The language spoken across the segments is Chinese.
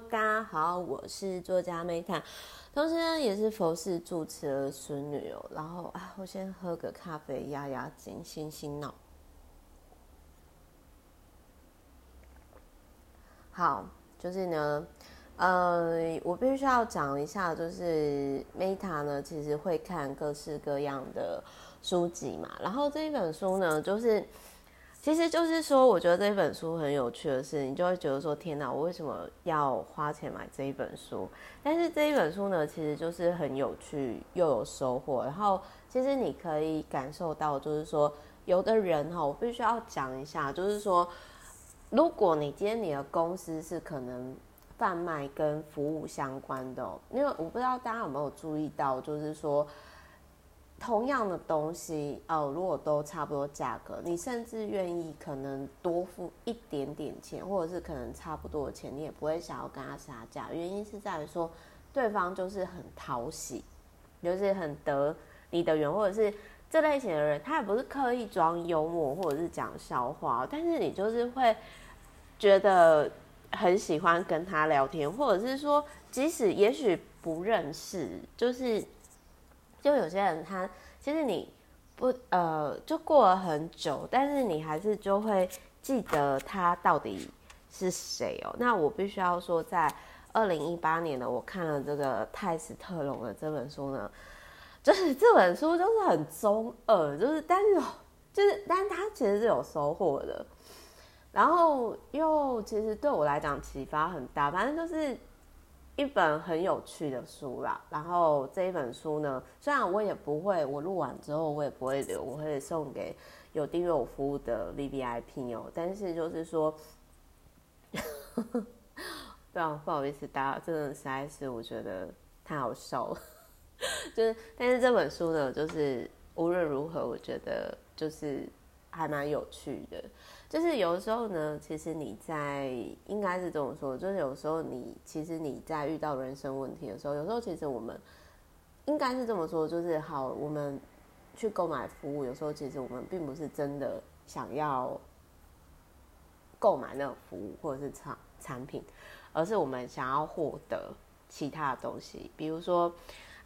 大家好，我是作家 Meta，同时呢也是佛系主持的孙女哦。然后啊，我先喝个咖啡压压惊，醒醒脑。好，就是呢，呃，我必须要讲一下，就是 Meta 呢，其实会看各式各样的书籍嘛。然后这一本书呢，就是。其实就是说，我觉得这一本书很有趣的是，你就会觉得说，天哪，我为什么要花钱买这一本书？但是这一本书呢，其实就是很有趣又有收获。然后，其实你可以感受到，就是说，有的人哈，我必须要讲一下，就是说，如果你今天你的公司是可能贩卖跟服务相关的，因为我不知道大家有没有注意到，就是说。同样的东西哦，如果都差不多价格，你甚至愿意可能多付一点点钱，或者是可能差不多的钱，你也不会想要跟他杀价。原因是在于说，对方就是很讨喜，就是很得你的缘，或者是这类型的人，他也不是刻意装幽默或者是讲笑话，但是你就是会觉得很喜欢跟他聊天，或者是说，即使也许不认识，就是。就有些人他其实你不呃，就过了很久，但是你还是就会记得他到底是谁哦。那我必须要说，在二零一八年呢，我看了这个泰斯特龙的这本书呢，就是 这本书就是很中二，就是但是就是但是他其实是有收获的，然后又其实对我来讲启发很大，反正就是。一本很有趣的书啦，然后这一本书呢，虽然我也不会，我录完之后我也不会留，我会送给有订阅我服务的 VVIP 哦。但是就是说，对啊，不好意思，大家真的实在是我觉得太好笑了。就是，但是这本书呢，就是无论如何，我觉得就是还蛮有趣的。就是有的时候呢，其实你在应该是这么说，就是有时候你其实你在遇到人生问题的时候，有时候其实我们应该是这么说，就是好，我们去购买服务，有时候其实我们并不是真的想要购买那个服务或者是产产品，而是我们想要获得其他的东西，比如说。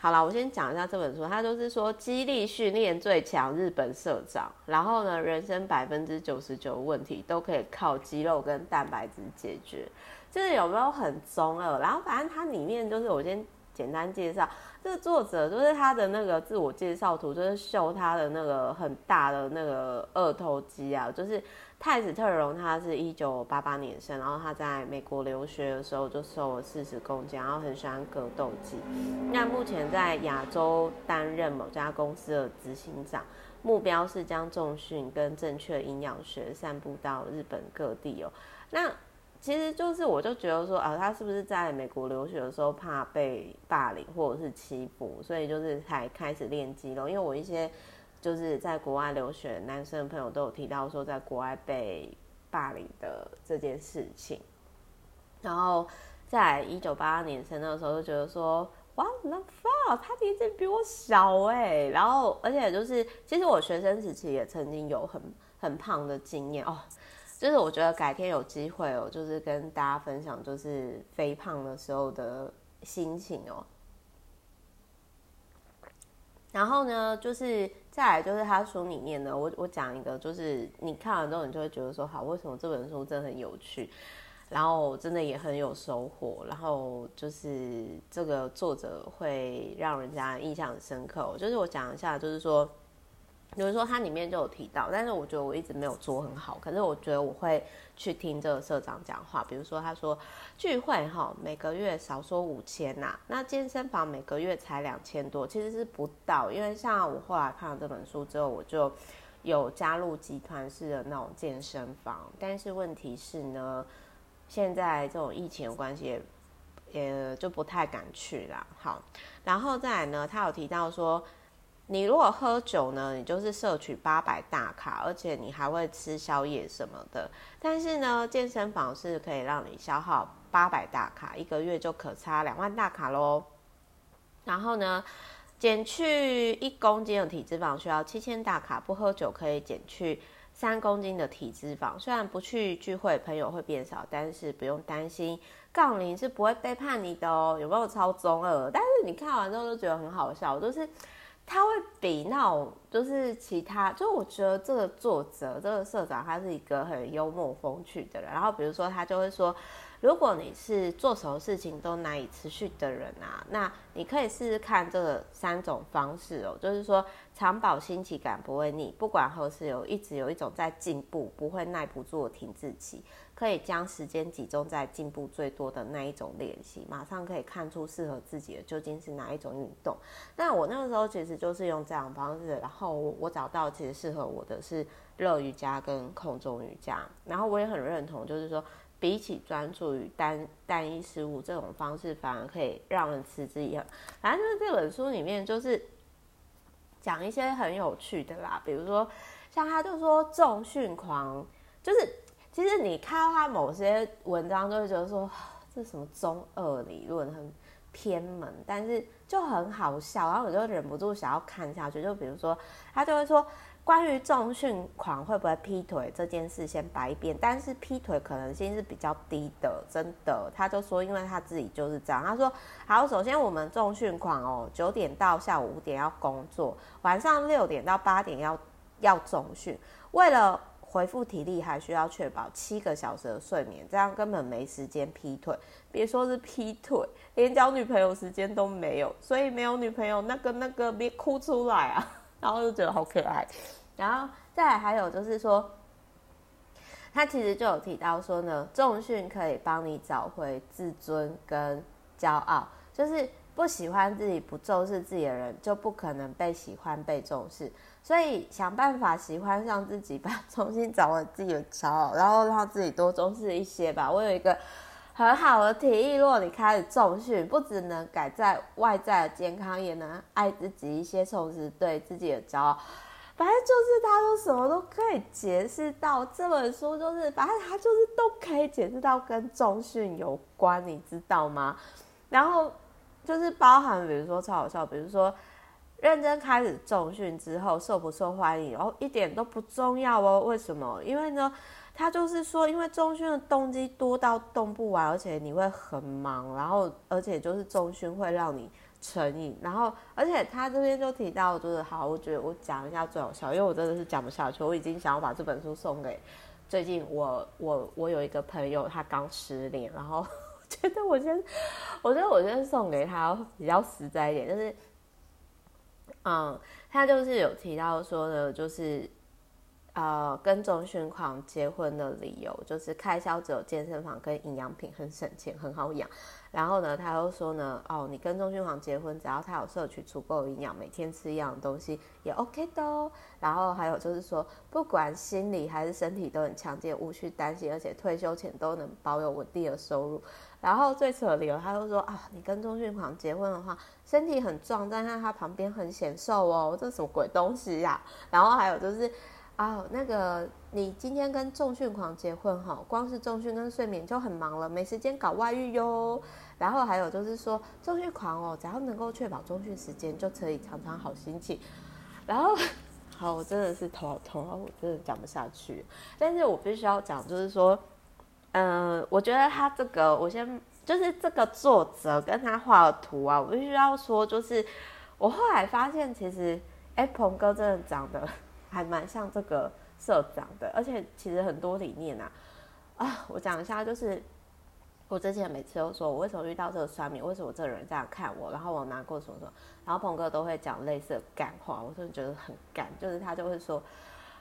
好了，我先讲一下这本书，它就是说激励训练最强日本社长，然后呢，人生百分之九十九的问题都可以靠肌肉跟蛋白质解决，就是有没有很中二？然后反正它里面就是我先简单介绍，这个作者就是他的那个自我介绍图，就是秀他的那个很大的那个二头肌啊，就是。太子特荣，他是一九八八年生，然后他在美国留学的时候就瘦了四十公斤，然后很喜欢格斗技。那目前在亚洲担任某家公司的执行长，目标是将重训跟正确营养学散布到日本各地哦。那其实就是我就觉得说，啊，他是不是在美国留学的时候怕被霸凌或者是欺负，所以就是才开始练肌肉？因为我一些。就是在国外留学，男生的朋友都有提到说，在国外被霸凌的这件事情。然后在一九八二年生的时候，就觉得说，哇，那发他年纪比我小哎。然后，而且就是，其实我学生时期也曾经有很很胖的经验哦。就是我觉得改天有机会哦，就是跟大家分享，就是肥胖的时候的心情哦。然后呢，就是。再来就是他书里面呢，我我讲一个，就是你看完之后，你就会觉得说，好，为什么这本书真的很有趣，然后真的也很有收获，然后就是这个作者会让人家印象深刻。就是我讲一下，就是说。比如说，它里面就有提到，但是我觉得我一直没有做很好。可是我觉得我会去听这个社长讲话。比如说，他说聚会哈，每个月少说五千呐，那健身房每个月才两千多，其实是不到。因为像我后来看了这本书之后，我就有加入集团式的那种健身房。但是问题是呢，现在这种疫情的关系，也就不太敢去啦。好，然后再来呢，他有提到说。你如果喝酒呢，你就是摄取八百大卡，而且你还会吃宵夜什么的。但是呢，健身房是可以让你消耗八百大卡，一个月就可差两万大卡喽。然后呢，减去一公斤的体脂肪需要七千大卡，不喝酒可以减去三公斤的体脂肪，虽然不去聚会，朋友会变少，但是不用担心，杠铃是不会背叛你的哦。有没有超中二？但是你看完之后就觉得很好笑，就是他会比那种就是其他，就我觉得这个作者这个社长他是一个很幽默风趣的人，然后比如说他就会说。如果你是做什么事情都难以持续的人啊，那你可以试试看这三种方式哦，就是说长保新奇感不会腻，不管何时有一直有一种在进步，不会耐不住停滞期，可以将时间集中在进步最多的那一种练习，马上可以看出适合自己的究竟是哪一种运动。那我那个时候其实就是用这样方式，然后我找到其实适合我的是热瑜伽跟空中瑜伽，然后我也很认同，就是说。比起专注于单单一事物这种方式，反而可以让人持之以恒。反正就是这本书里面就是讲一些很有趣的啦，比如说像他就说重训狂，就是其实你看到他某些文章，就会觉得说这什么中二理论，很偏门，但是就很好笑，然后我就忍不住想要看下去。就比如说他就会说。关于重训狂会不会劈腿这件事，先白一边，但是劈腿可能性是比较低的，真的。他就说，因为他自己就是这样。他说，好，首先我们重训狂哦，九点到下午五点要工作，晚上六点到八点要要重训，为了恢复体力，还需要确保七个小时的睡眠，这样根本没时间劈腿。别说是劈腿，连交女朋友时间都没有，所以没有女朋友那个那个别哭出来啊，然后就觉得好可爱。然后再来还有就是说，他其实就有提到说呢，重训可以帮你找回自尊跟骄傲。就是不喜欢自己、不重视自己的人，就不可能被喜欢、被重视。所以想办法喜欢上自己吧，重新找回自己的骄傲，然后让自己多重视一些吧。我有一个很好的提议，如果你开始重训，不只能改善外在的健康，也能爱自己一些，重视对自己的骄傲。反正就是他说什么都可以解释到这本书，就是反正他就是都可以解释到跟重训有关，你知道吗？然后就是包含比如说超好笑，比如说认真开始重训之后受不受欢迎，然后一点都不重要哦。为什么？因为呢，他就是说，因为重训的动机多到动不完，而且你会很忙，然后而且就是重训会让你。成瘾，然后而且他这边就提到，就是好，我觉得我讲一下最好笑，因为我真的是讲不下去，我已经想要把这本书送给最近我我我有一个朋友，他刚失恋，然后 我觉得我先，我觉得我先送给他比较实在一点，就是，嗯，他就是有提到说的，就是。呃，跟重训狂结婚的理由就是开销只有健身房跟营养品很省钱，很好养。然后呢，他又说呢，哦，你跟重训狂结婚，只要他有摄取足够营养，每天吃一样的东西也 OK 的哦。然后还有就是说，不管心理还是身体都很强健，无需担心，而且退休前都能保有稳定的收入。然后最扯的理由，他又说啊，你跟重训狂结婚的话，身体很壮，但是他旁边很显瘦哦，这什么鬼东西呀？然后还有就是。哦，那个，你今天跟重训狂结婚哈，光是重训跟睡眠就很忙了，没时间搞外遇哟。然后还有就是说，重训狂哦，只要能够确保重训时间，就可以常常好心情。然后，好，我真的是头好痛啊，我真的讲不下去。但是我必须要讲，就是说，嗯、我觉得他这个，我先就是这个作者跟他画的图啊，我必须要说，就是我后来发现，其实哎，鹏哥真的长得。还蛮像这个社长的，而且其实很多理念啊，啊，我讲一下，就是我之前每次都说我为什么遇到这个酸民，为什么这个人这样看我，然后我难过什么什么，然后鹏哥都会讲类似的干话，我真的觉得很干，就是他就会说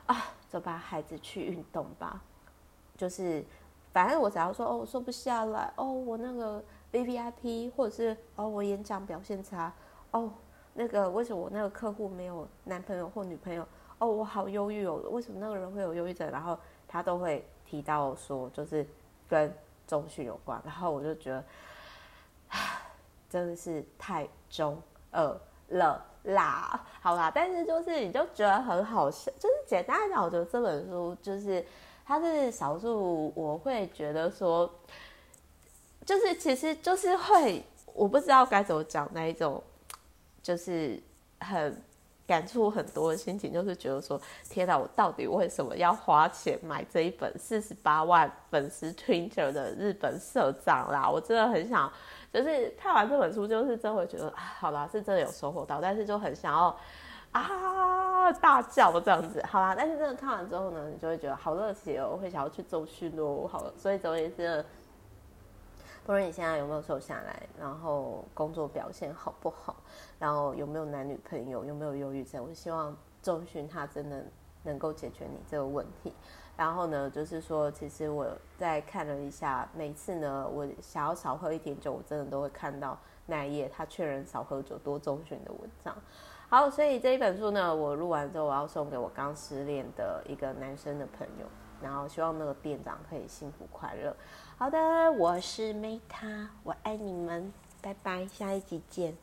啊，走吧孩子去运动吧，就是反正我只要说哦，我说不下来，哦，我那个 VVIP，或者是哦，我演讲表现差，哦，那个为什么我那个客户没有男朋友或女朋友？哦，我好忧郁哦，为什么那个人会有忧郁症？然后他都会提到说，就是跟重训有关。然后我就觉得，真的是太中二了啦！好啦，但是就是你就觉得很好笑，就是简单来讲，我觉得这本书就是它是少数我会觉得说，就是其实就是会，我不知道该怎么讲那一种，就是很。感触很多的心情，就是觉得说，天哪，我到底为什么要花钱买这一本四十八万粉丝 Twitter 的日本社长啦？我真的很想，就是看完这本书，就是真会觉得，好啦，是真的有收获到，但是就很想要啊大叫这样子，好啦，但是真的看完之后呢，你就会觉得好热血哦，会想要去重训哦，好了，所以总而言之。不论你现在有没有瘦下来，然后工作表现好不好，然后有没有男女朋友，有没有忧郁症，我希望周迅他真的能够解决你这个问题。然后呢，就是说，其实我在看了一下，每次呢，我想要少喝一点酒，我真的都会看到那一页他劝人少喝酒多重训的文章。好，所以这一本书呢，我录完之后，我要送给我刚失恋的一个男生的朋友。然后希望那个店长可以幸福快乐。好的，我是 Meta，我爱你们，拜拜，下一集见。